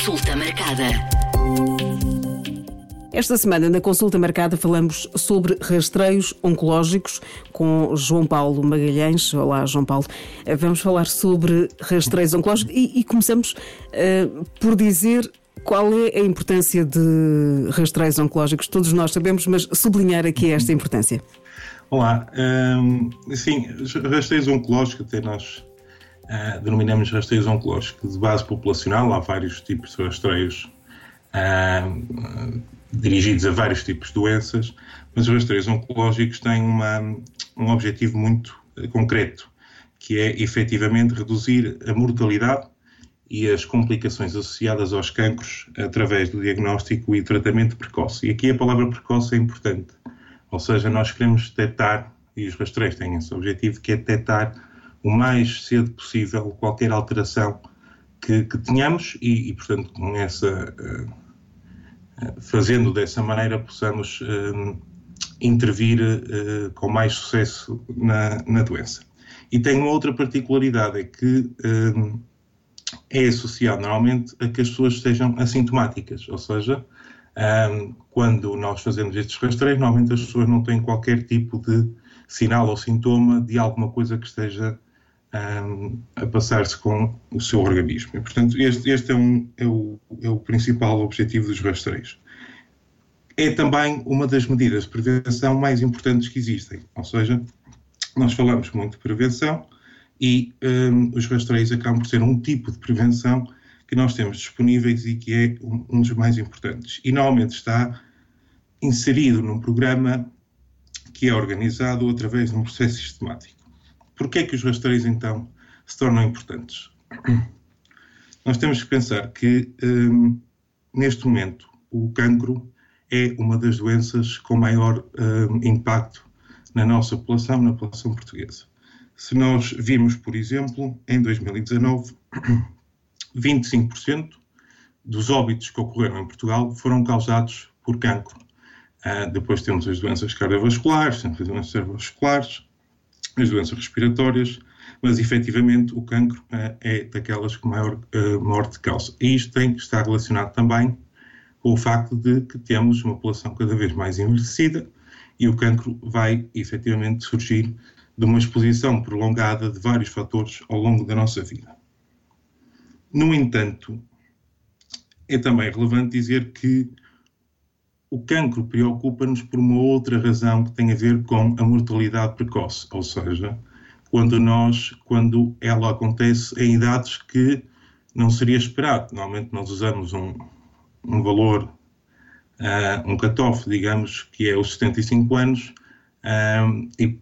Consulta marcada. Esta semana, na consulta marcada, falamos sobre rastreios oncológicos com João Paulo Magalhães. Olá, João Paulo. Vamos falar sobre rastreios oncológicos e, e começamos uh, por dizer qual é a importância de rastreios oncológicos. Todos nós sabemos, mas sublinhar aqui esta importância. Olá. Um, sim, rastreios oncológicos, até nós uh, denominamos rastreios oncológicos de base populacional. Há vários tipos de rastreios uh, dirigidos a vários tipos de doenças, mas os rastreios oncológicos têm uma, um objetivo muito uh, concreto, que é efetivamente reduzir a mortalidade e as complicações associadas aos cancros através do diagnóstico e tratamento precoce. E aqui a palavra precoce é importante ou seja, nós queremos detectar, e os rastreios têm esse objetivo, que é detectar o mais cedo possível qualquer alteração que, que tenhamos e, e, portanto, com essa, uh, fazendo dessa maneira, possamos uh, intervir uh, com mais sucesso na, na, doença. E tem uma outra particularidade, é que é associado normalmente a que as pessoas sejam assintomáticas, ou seja, quando nós fazemos estes rastreios, normalmente as pessoas não têm qualquer tipo de sinal ou sintoma de alguma coisa que esteja um, a passar-se com o seu organismo. E, portanto, este, este é, um, é, o, é o principal objetivo dos rastreios. É também uma das medidas de prevenção mais importantes que existem, ou seja, nós falamos muito de prevenção e um, os rastreios acabam por ser um tipo de prevenção que nós temos disponíveis e que é um, um dos mais importantes. E normalmente está inserido num programa que é organizado através de um processo sistemático. Porquê é que os rastreios, então, se tornam importantes? Nós temos que pensar que, um, neste momento, o cancro é uma das doenças com maior um, impacto na nossa população, na população portuguesa. Se nós vimos, por exemplo, em 2019, 25% dos óbitos que ocorreram em Portugal foram causados por cancro. Uh, depois temos as doenças cardiovasculares, temos as doenças cerebrovasculares, as doenças respiratórias, mas efetivamente o cancro uh, é daquelas com maior uh, morte causa. E isto tem que estar relacionado também com o facto de que temos uma população cada vez mais envelhecida e o cancro vai efetivamente surgir de uma exposição prolongada de vários fatores ao longo da nossa vida. No entanto, é também relevante dizer que o cancro preocupa-nos por uma outra razão que tem a ver com a mortalidade precoce, ou seja, quando nós, quando ela acontece em idades que não seria esperado. Normalmente nós usamos um, um valor, uh, um cutoff, digamos, que é os 75 anos, uh, e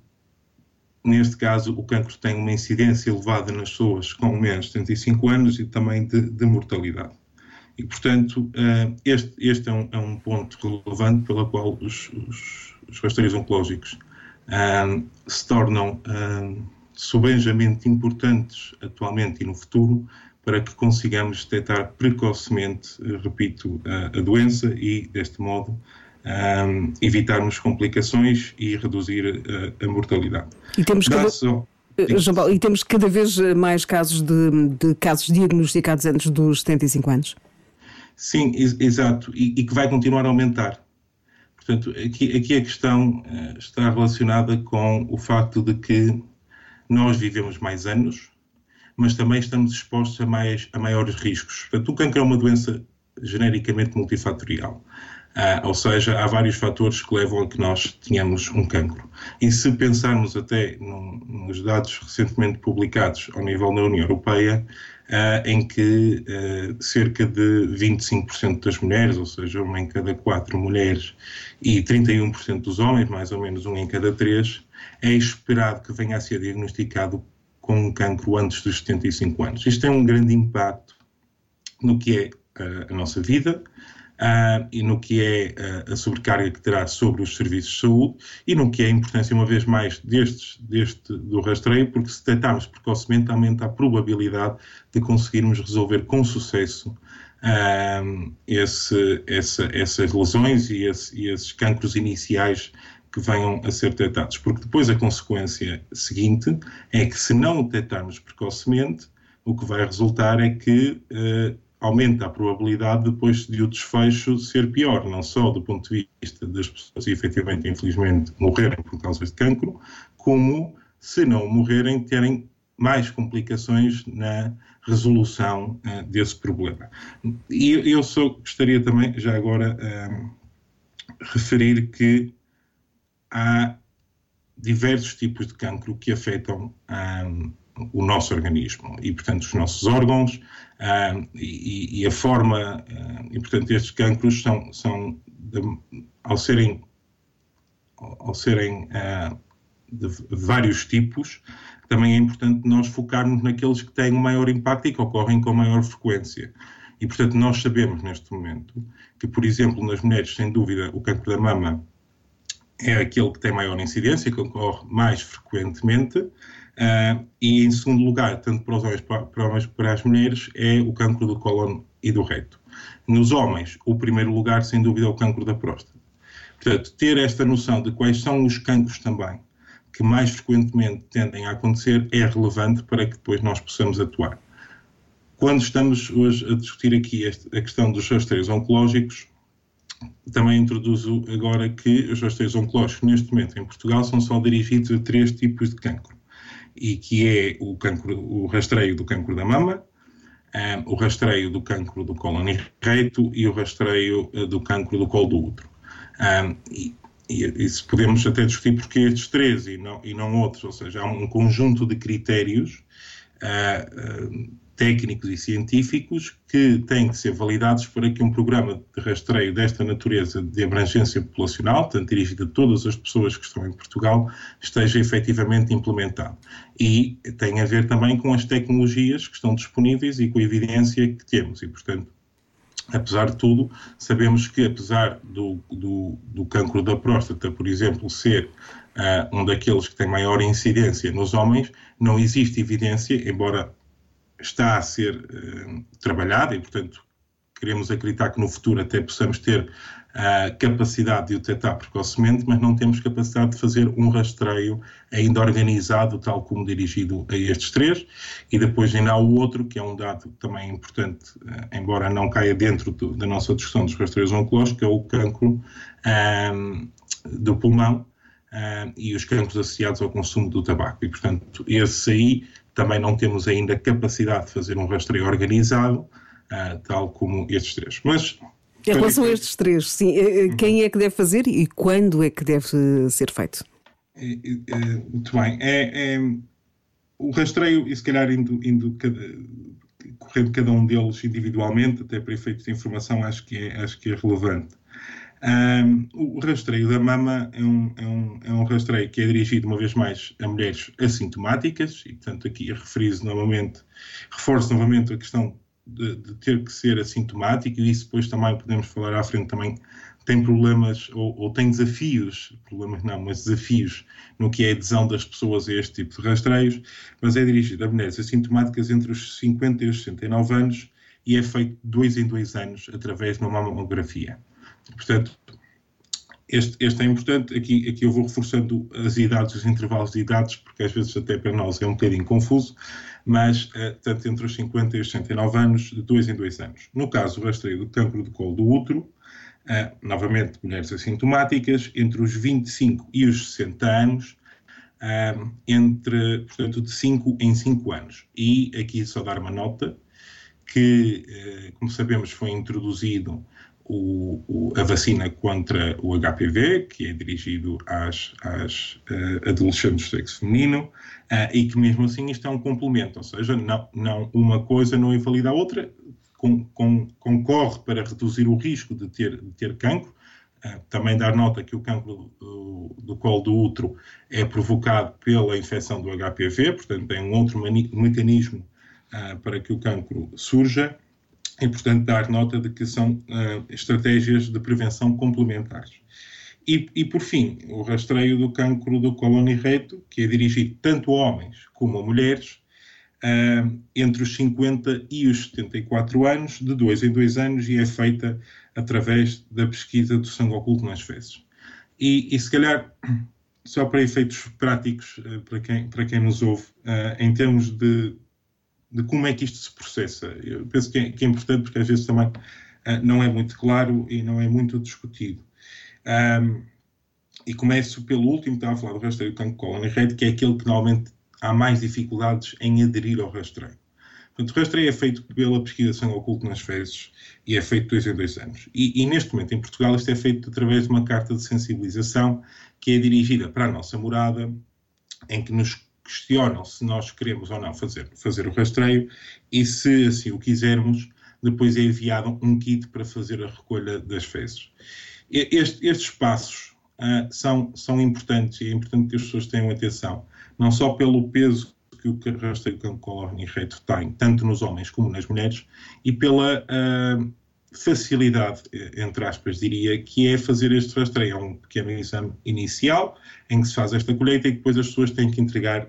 Neste caso, o cancro tem uma incidência elevada nas pessoas com menos de 75 anos e também de, de mortalidade. E, portanto, uh, este, este é, um, é, um, ponto relevante pela qual os, os, os rastreios oncológicos uh, se tornam uh, subejamente importantes atualmente e no futuro para que consigamos detectar precocemente, repito, a doença e, deste modo, um, evitarmos complicações e reduzir a, a mortalidade. E temos. Eh, João Paulo, e temos cada vez mais casos de, de, casos diagnosticados antes dos 75 anos? Sim, ex exato, e, e, que vai continuar a aumentar. Portanto, aqui, aqui a questão uh, está relacionada com o facto de que nós vivemos mais anos, mas também estamos expostos a, mais, a maiores riscos. Portanto, o cancro é uma doença genericamente multifatorial. Uh, ou seja, há vários fatores que levam a que nós tenhamos um cancro. E se pensarmos até nos dados recentemente publicados ao nível da União Europeia, em que uh, cerca de 25% das mulheres, ou seja, uma em cada quatro mulheres, e 31% dos homens, mais ou menos um em cada três, é esperado que venha a ser diagnosticado com um cancro antes dos 75 anos. Isto tem um grande impacto no que é a nossa vida, uh, e no que é uh, a sobrecarga que terá sobre os serviços de saúde e no que é a importância, uma vez mais, destes, deste, do rastreio, porque se detectarmos precocemente, aumenta a probabilidade de conseguirmos resolver com sucesso uh, esse, essa, essas lesões e, esse, e esses cancros iniciais que venham a ser detectados, porque depois a consequência seguinte é que se não detectarmos precocemente, o que vai resultar é que uh, aumenta a probabilidade depois de o desfecho ser pior, não só do ponto de vista das pessoas efetivamente, infelizmente, morrerem por causa de cancro, como, se não morrerem, terem mais complicações na resolução uh, desse problema. E eu só gostaria também, já agora, uh, referir que há diversos tipos de cancro que afetam um, o nosso organismo e, portanto, os nossos órgãos um, e, e, a forma, um, e, portanto, estes cancros são, são de, ao serem, ao serem uh, de vários tipos, também é importante nós focarmos naqueles que têm o maior impacto e que ocorrem com maior frequência. E, portanto, nós sabemos neste momento que, por exemplo, nas mulheres, sem dúvida, o cancro da mama é aquele que tem maior incidência, que ocorre mais frequentemente, uh, e em segundo lugar, tanto para os homens para, para, para as mulheres, é o cancro do cólon e do reto. Nos homens, o primeiro lugar, sem dúvida, é o cancro da próstata. Portanto, ter esta noção de quais são os cancros também que mais frequentemente tendem a acontecer é relevante para que depois nós possamos atuar. Quando estamos hoje a discutir aqui a questão dos rastreios oncológicos, também introduzo agora que os rastreios oncológicos neste momento em Portugal são só dirigidos a três tipos de cancro e que é o, cancro, o rastreio do cancro da mama, um, o rastreio do cancro do colo reto e o rastreio uh, do cancro do colo do útero. Um, e, e podemos até discutir porque estes três e não, e não outros, ou seja, há um conjunto de critérios uh, uh, técnicos e científicos que têm que ser validados para que um programa de rastreio desta natureza de abrangência populacional, tanto dirigido a todas as pessoas que estão em Portugal, esteja efetivamente implementado. E tem a ver também com as tecnologias que estão disponíveis e com a evidência que temos. E, portanto, apesar de tudo, sabemos que apesar do, do, do cancro da próstata, por exemplo, ser uh, um daqueles que tem maior incidência nos homens, não existe evidência, embora está a ser uh, trabalhada e, portanto, queremos acreditar que no futuro até possamos ter a capacidade de o detectar precocemente, mas não temos capacidade de fazer um rastreio ainda organizado, tal como dirigido a estes três. E depois ainda há o outro, que é um dado também importante, uh, embora não caia dentro do, da nossa discussão dos rastreios oncológicos, que é o cancro do pulmão. E os cancros associados ao consumo do tabaco. E, portanto, esse aí também não temos ainda capacidade de fazer um rastreio organizado, uh, tal como estes três. Mas. Em relação a estes três, sim, eh, eh, quem é que deve fazer e quando é que deve ser feito? Muito bem. É, é, o rastreio, e se calhar indo, indo cada, correndo cada um deles individualmente, até para efeitos de informação, acho que é, acho que é relevante. Um, o rastreio da mama é um, é, um, é um rastreio que é dirigido, uma vez mais, a mulheres assintomáticas, e portanto aqui referi novamente, reforço novamente a questão de, de, ter que ser assintomático, e isso depois também podemos falar à frente também, tem problemas ou, ou tem desafios, problemas não, mas desafios no que é a adesão das pessoas a este tipo de rastreios, mas é dirigido a mulheres assintomáticas entre os 50 e os 69 anos e é feito dois em dois anos através de uma mamografia. Portanto, este, este, é importante. Aqui, aqui eu vou reforçando as idades, os intervalos de idades, porque às vezes até para nós é um bocadinho confuso, mas eh, tanto entre os 50 e os 69 anos, de dois em dois anos. No caso, o rastreio do cancro do colo do útero, eh, novamente mulheres assintomáticas, entre os 25 e os 60 anos, eh, entre, portanto, de 5 em 5 anos. E aqui só dar uma nota, que, como sabemos, foi introduzido o, o, a vacina contra o HPV, que é dirigido às, às uh, adolescentes do sexo feminino, uh, e que mesmo assim isto é um complemento, ou seja, não, não uma coisa não invalida a outra, com, com, concorre para reduzir o risco de ter, de ter cancro. Uh, também dar nota que o cancro do, do colo do útero é provocado pela infecção do HPV, portanto tem um outro mecanismo para que o cancro surja é importante dar nota de que são uh, estratégias de prevenção complementares. E, e, por fim, o rastreio do cancro do colo e reto, que é dirigido tanto a homens como a mulheres, uh, entre os 50 e os 74 anos, de dois em dois anos, e é feita através da pesquisa do sangue oculto nas fezes. E, e se calhar, só para efeitos práticos, uh, para, quem, para quem nos ouve, em termos de de como é que isto se processa. Eu penso que é, que é importante porque às vezes também uh, não é muito claro e não é muito discutido. Um, e começo pelo último, estava a falar do rastreio Cancro Colony Rate, que é aquele que normalmente há mais dificuldades em aderir ao rastreio. Portanto, o rastreio é feito pela pesquisação oculta nas fezes e é feito dois em dois anos. E, e, neste momento, em Portugal, isto é feito através de uma carta de sensibilização que é dirigida para a nossa morada, em que nos questionam se nós queremos ou não fazer, fazer o rastreio e, se assim o quisermos, depois é enviado um kit para fazer a recolha das fezes. Este, estes passos uh, são, são importantes e é importante que as pessoas tenham atenção, não só pelo peso que o rastreio com reto tem, tanto nos homens como nas mulheres, e pela uh, facilidade, entre aspas, diria, que é fazer este rastreio. É um pequeno exame inicial em que se faz esta colheita e depois as pessoas têm que entregar,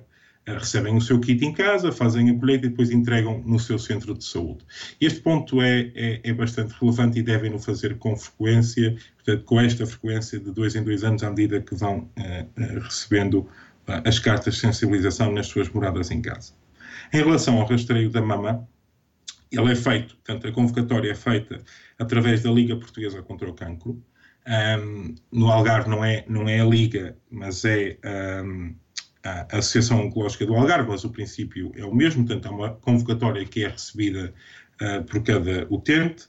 recebem o seu kit em casa, fazem a colheita e depois entregam no seu centro de saúde. Este ponto é, é, é bastante relevante e devem-no fazer com frequência, portanto, com esta frequência de dois em dois anos, à medida que vão uh, recebendo as cartas de sensibilização nas suas moradas em casa. Em relação ao rastreio da mama, ele é feito, portanto, a convocatória é feita através da Liga Portuguesa contra o Cancro. Um, no Algarve não é, não é a Liga, mas é um, a Associação Oncológica do Algarve, mas o princípio é o mesmo, portanto, há uma convocatória que é recebida uh, por cada utente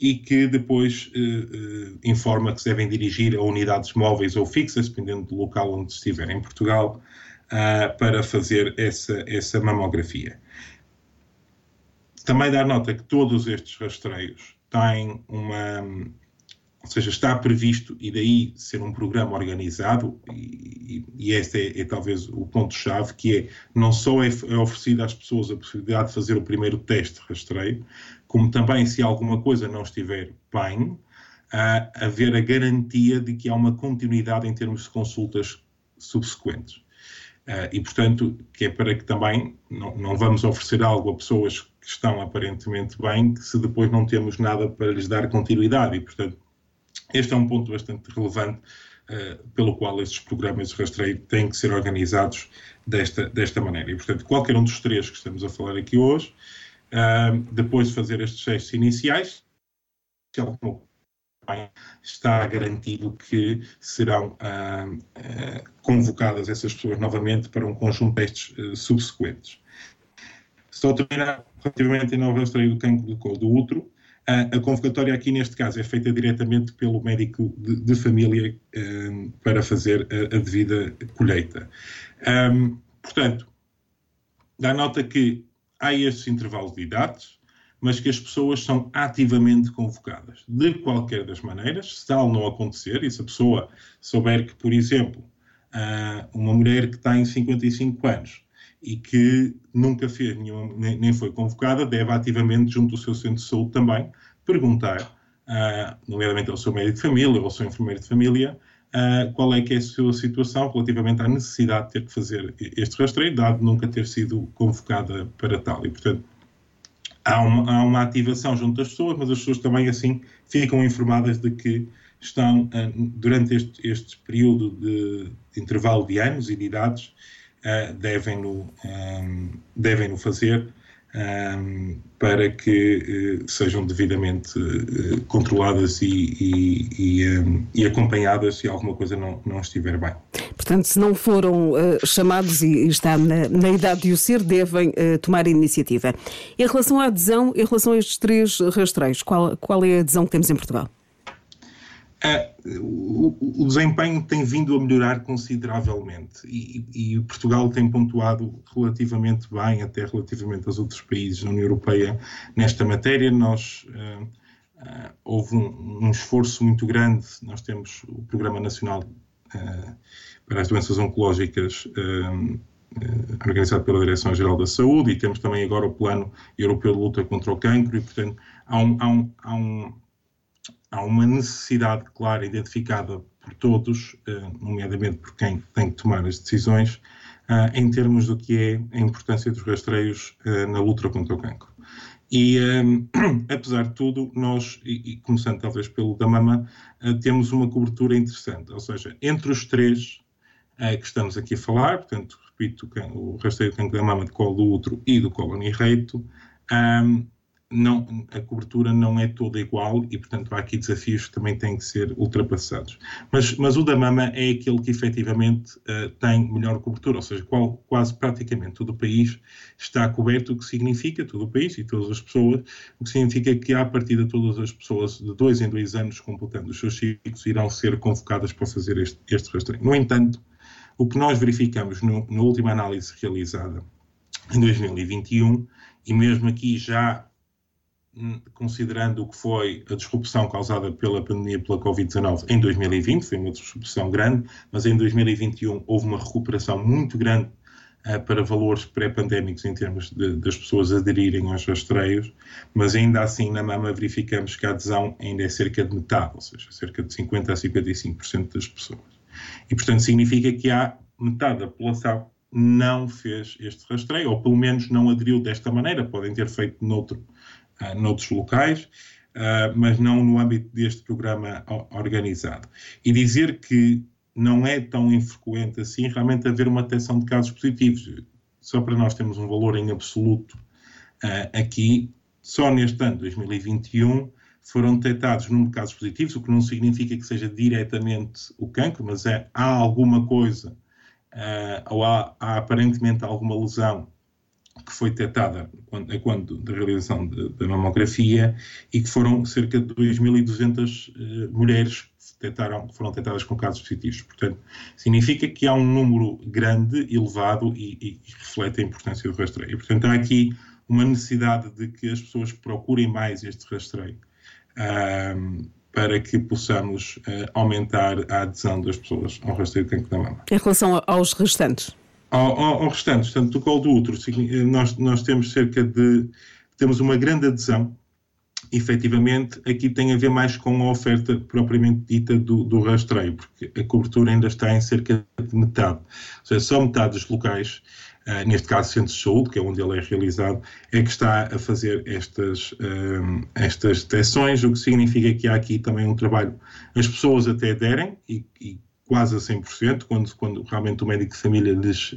e que depois uh, informa que se devem dirigir a unidades móveis ou fixas, dependendo do local onde estiverem em Portugal, uh, para fazer essa, essa mamografia. Também dar nota que todos estes rastreios têm uma. Ou seja, está previsto, e daí ser um programa organizado, e, e este é, é, talvez o ponto-chave, que é não só é, é oferecida às pessoas a possibilidade de fazer o primeiro teste de rastreio, como também, se alguma coisa não estiver bem, a haver a garantia de que há uma continuidade em termos de consultas subsequentes. Uh, e, portanto, que é para que também não, não, vamos oferecer algo a pessoas que estão aparentemente bem, que se depois não temos nada para lhes dar continuidade. E, portanto, este é um ponto bastante relevante uh, pelo qual estes programas de rastreio têm que ser organizados desta, desta maneira. E, portanto, qualquer um dos três que estamos a falar aqui hoje uh, depois de fazer estes testes iniciais, está garantido que serão uh, convocadas essas pessoas novamente para um conjunto de testes subsequentes. Só terminar relativamente ao rastreio do cancro do colo do útero, a convocatória aqui neste caso é feita diretamente pelo médico de, de família para fazer a, a devida colheita. Um, portanto, dá nota que há estes intervalos de idades, mas que as pessoas são ativamente convocadas. De qualquer das maneiras, se tal não acontecer, e se a pessoa souber que, por exemplo, uma mulher que tem 55 anos e que nunca fez nenhuma, nem foi convocada, deve ativamente, junto ao seu centro de saúde também, perguntar, nomeadamente ao seu médico de família ou ao seu enfermeiro de família, uh, qual é que é a sua situação relativamente à necessidade de ter que fazer este rastreio, dado nunca ter sido convocada para tal. E, portanto, há uma, há uma ativação junto das pessoas, mas as pessoas também, assim, ficam informadas de que estão, uh, durante este, este período de, de, intervalo de anos e de idades, uh, devem-no um, devem fazer um, para que uh, sejam devidamente uh, controladas e, e, e, um, e, acompanhadas se alguma coisa não, não estiver bem. Portanto, se não foram uh, chamados e está na, na, idade de o ser, devem tomar iniciativa. Em relação à adesão, em relação a estes três rastreios, qual, qual é a adesão que temos em Portugal? O, o, desempenho tem vindo a melhorar consideravelmente e, e, Portugal tem pontuado relativamente bem, até relativamente aos outros países da União Europeia, nesta matéria. Nós, uh, uh, houve um, um, esforço muito grande, nós temos o Programa Nacional uh, para as Doenças Oncológicas organizado pela Direção-Geral da Saúde e temos também agora o Plano Europeu de Luta contra o Cancro e, portanto, há um, há um, há um há uma necessidade clara identificada por todos, eh, nomeadamente por quem tem que tomar as decisões, eh, em termos do que é a importância dos rastreios eh, na luta contra o cancro. E, apesar de tudo, nós, e, começando talvez pelo da mama, temos uma cobertura interessante, ou seja, entre os três que estamos aqui a falar, portanto, repito, o rastreio do cancro da mama, de colo do útero e do colo reto, um, não, a cobertura não é toda igual e, portanto, há aqui desafios que também têm que ser ultrapassados. Mas, mas o da mama é aquele que efetivamente uh, tem melhor cobertura, ou seja, qual, quase praticamente todo o país está coberto, o que significa, todo o país e todas as pessoas, o que significa que, à partida, todas as pessoas de dois em dois anos, completando os seus ciclos, irão ser convocadas para fazer este, este rastreio. No entanto, o que nós verificamos no, na última análise realizada em 2021, e mesmo aqui já considerando o que foi a disrupção causada pela pandemia pela Covid-19 em 2020, foi uma disrupção grande, mas em 2021 houve uma recuperação muito grande uh, para valores pré-pandémicos em termos de, das pessoas aderirem aos rastreios, mas ainda assim na mama verificamos que a adesão ainda é cerca de metade, ou seja, cerca de 50% a 55% das pessoas. E portanto significa que há metade da população não fez este rastreio, ou pelo menos não aderiu desta maneira, podem ter feito noutro uh, noutros locais, uh, mas não no âmbito deste programa organizado. E dizer que não é tão infrequente assim realmente haver uma detecção de casos positivos. Só para nós termos um valor em absoluto uh, aqui, só neste ano, 2021, foram detectados número de casos positivos, o que não significa que seja diretamente o cancro, mas é, há alguma coisa, uh, ou há, há, aparentemente alguma lesão que foi detectada quando, da realização da mamografia e que foram cerca de 2.200 uh, mulheres que foram detectadas com casos positivos. Portanto, significa que há um número grande, elevado e, e reflete a importância do rastreio. portanto, há aqui uma necessidade de que as pessoas procurem mais este rastreio. Uh, para que possamos uh, aumentar a adesão das pessoas ao rastreio de cancro da mama. Em relação aos restantes? Ao, ao, ao restante, portanto, do colo do útero, nós, nós temos cerca de. temos uma grande adesão. Efetivamente, aqui tem a ver mais com a oferta propriamente dita do, do rastreio, porque a cobertura ainda está em cerca de metade. Ou seja, só metade dos locais Uh, neste caso Centro de Saúde, que é onde ele é realizado, é que está a fazer estas, uh, estas detecções, o que significa que há aqui também um trabalho. As pessoas até aderem e, e quase a 100%, quando, quando realmente o médico de família lhes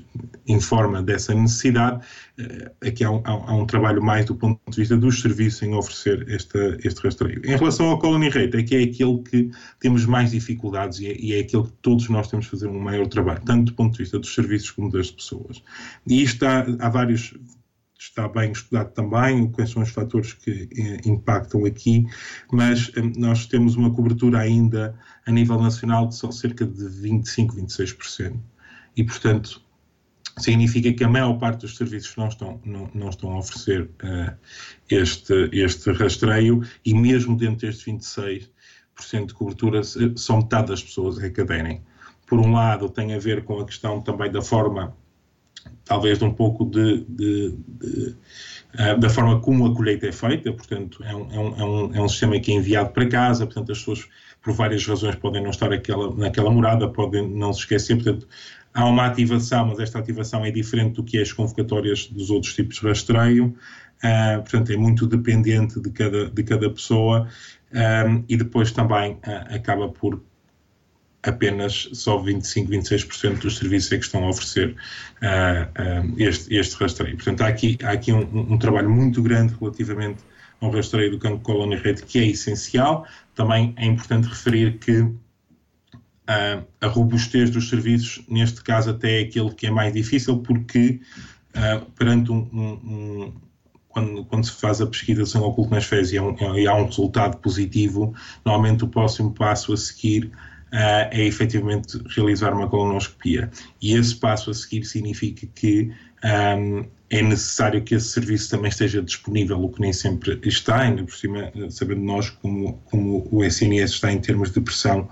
informa dessa necessidade. Eh, aqui há um, há um, trabalho mais do ponto de vista dos serviços em oferecer esta, este rastreio. Em relação ao colony rate, é que é aquele que temos mais dificuldades e é, e é aquele que todos nós temos de fazer um maior trabalho, tanto do ponto de vista dos serviços como das pessoas. E isto há, há vários está bem estudado também, quais são os fatores que eh, impactam aqui, mas eh, nós temos uma cobertura ainda a nível nacional de só cerca de 25, 26%. E, portanto, significa que a maior parte dos serviços não estão, não, não estão a oferecer uh, este, este rastreio e mesmo dentro destes 26% de cobertura, só metade das pessoas é que aderem. Por um lado, tem a ver com a questão também da forma talvez de um pouco de, de, de uh, da forma como a colheita é feita, portanto, é um, é, um, é, um, é um sistema que é enviado para casa, portanto, as pessoas, por várias razões, podem não estar aquela, naquela morada, podem não se esquecer, portanto, há uma ativação, mas esta ativação é diferente do que é as convocatórias dos outros tipos de rastreio, uh, portanto, é muito dependente de cada, de cada pessoa, um, eh, e depois também uh, acaba por apenas só 25, 26% dos serviços é que estão a oferecer uh, uh, este, este rastreio. Portanto, há aqui, há aqui um, um, trabalho muito grande relativamente ao rastreio do campo colônia rede que é essencial. Também é importante referir que uh, a robustez dos serviços, neste caso, até é aquele que é mais difícil, porque perante um, um, quando, quando, se faz a pesquisa sem oculto nas fezes e, é e há um resultado positivo, normalmente o próximo passo a seguir uh, é efetivamente realizar uma colonoscopia. E esse passo a seguir significa que um, é necessário que esse serviço também esteja disponível, o que nem sempre está, ainda por cima, sabendo nós como, como o SNS está em termos de pressão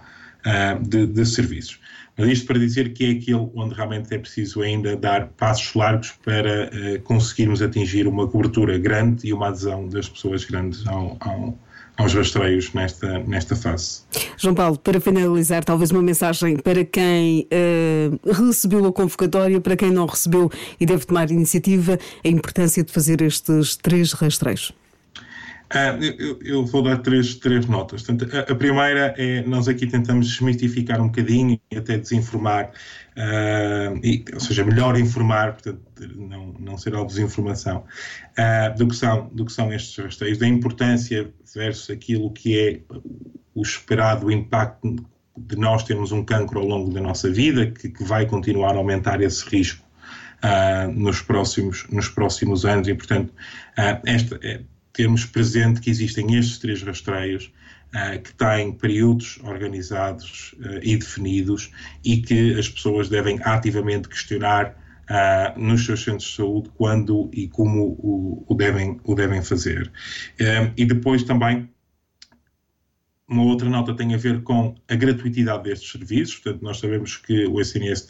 uh, de, de serviços. Mas isto para dizer que é aquele onde realmente é preciso ainda dar passos largos para uh, conseguirmos atingir uma cobertura grande e uma adesão das pessoas grandes ao, ao, aos rastreios nesta, nesta fase. João Paulo, para finalizar, talvez uma mensagem para quem uh, recebeu a convocatória, para quem não recebeu e deve tomar iniciativa, a importância de fazer estes três rastreios. Ah, eu, eu, vou dar três, três notas. Portanto, a, a, primeira é nós aqui tentamos desmistificar um bocadinho e até desinformar, uh, e, ou seja, melhor informar, portanto, não, não ser alvo de desinformação, uh, do, que são, do que são estes rastreios, da importância versus aquilo que é o esperado impacto de nós termos um cancro ao longo da nossa vida, que, que vai continuar a aumentar esse risco uh, nos, próximos, nos próximos anos, e portanto, esta. Termos presente que existem estes três rastreios uh, que têm períodos organizados uh, e definidos e que as pessoas devem ativamente questionar uh, nos seus centros de saúde quando e como o, o devem, o devem fazer. e depois também uma outra nota tem a ver com a gratuitidade destes serviços, portanto nós sabemos que o SNS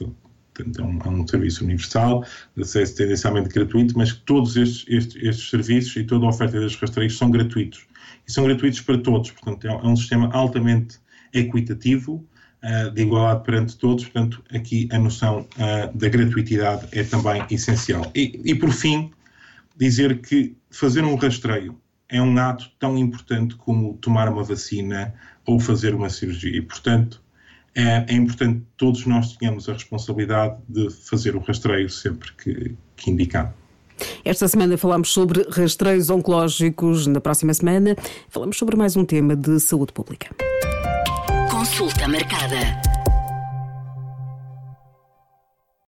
Portanto, é um, é um, serviço universal, de acesso tendencialmente gratuito, mas que todos estes, estes, estes, serviços e toda a oferta destes rastreios são gratuitos. E são gratuitos para todos, portanto, é, é um sistema altamente equitativo, uh, de igualdade perante todos, portanto, aqui a noção uh, da gratuitidade é também essencial. E, e, por fim, dizer que fazer um rastreio é um ato tão importante como tomar uma vacina ou fazer uma cirurgia. E, portanto, é, é, importante que todos nós tenhamos a responsabilidade de fazer o rastreio sempre que, que indicado. Esta semana falamos sobre rastreios oncológicos. Na próxima semana falamos sobre mais um tema de saúde pública. Consulta marcada.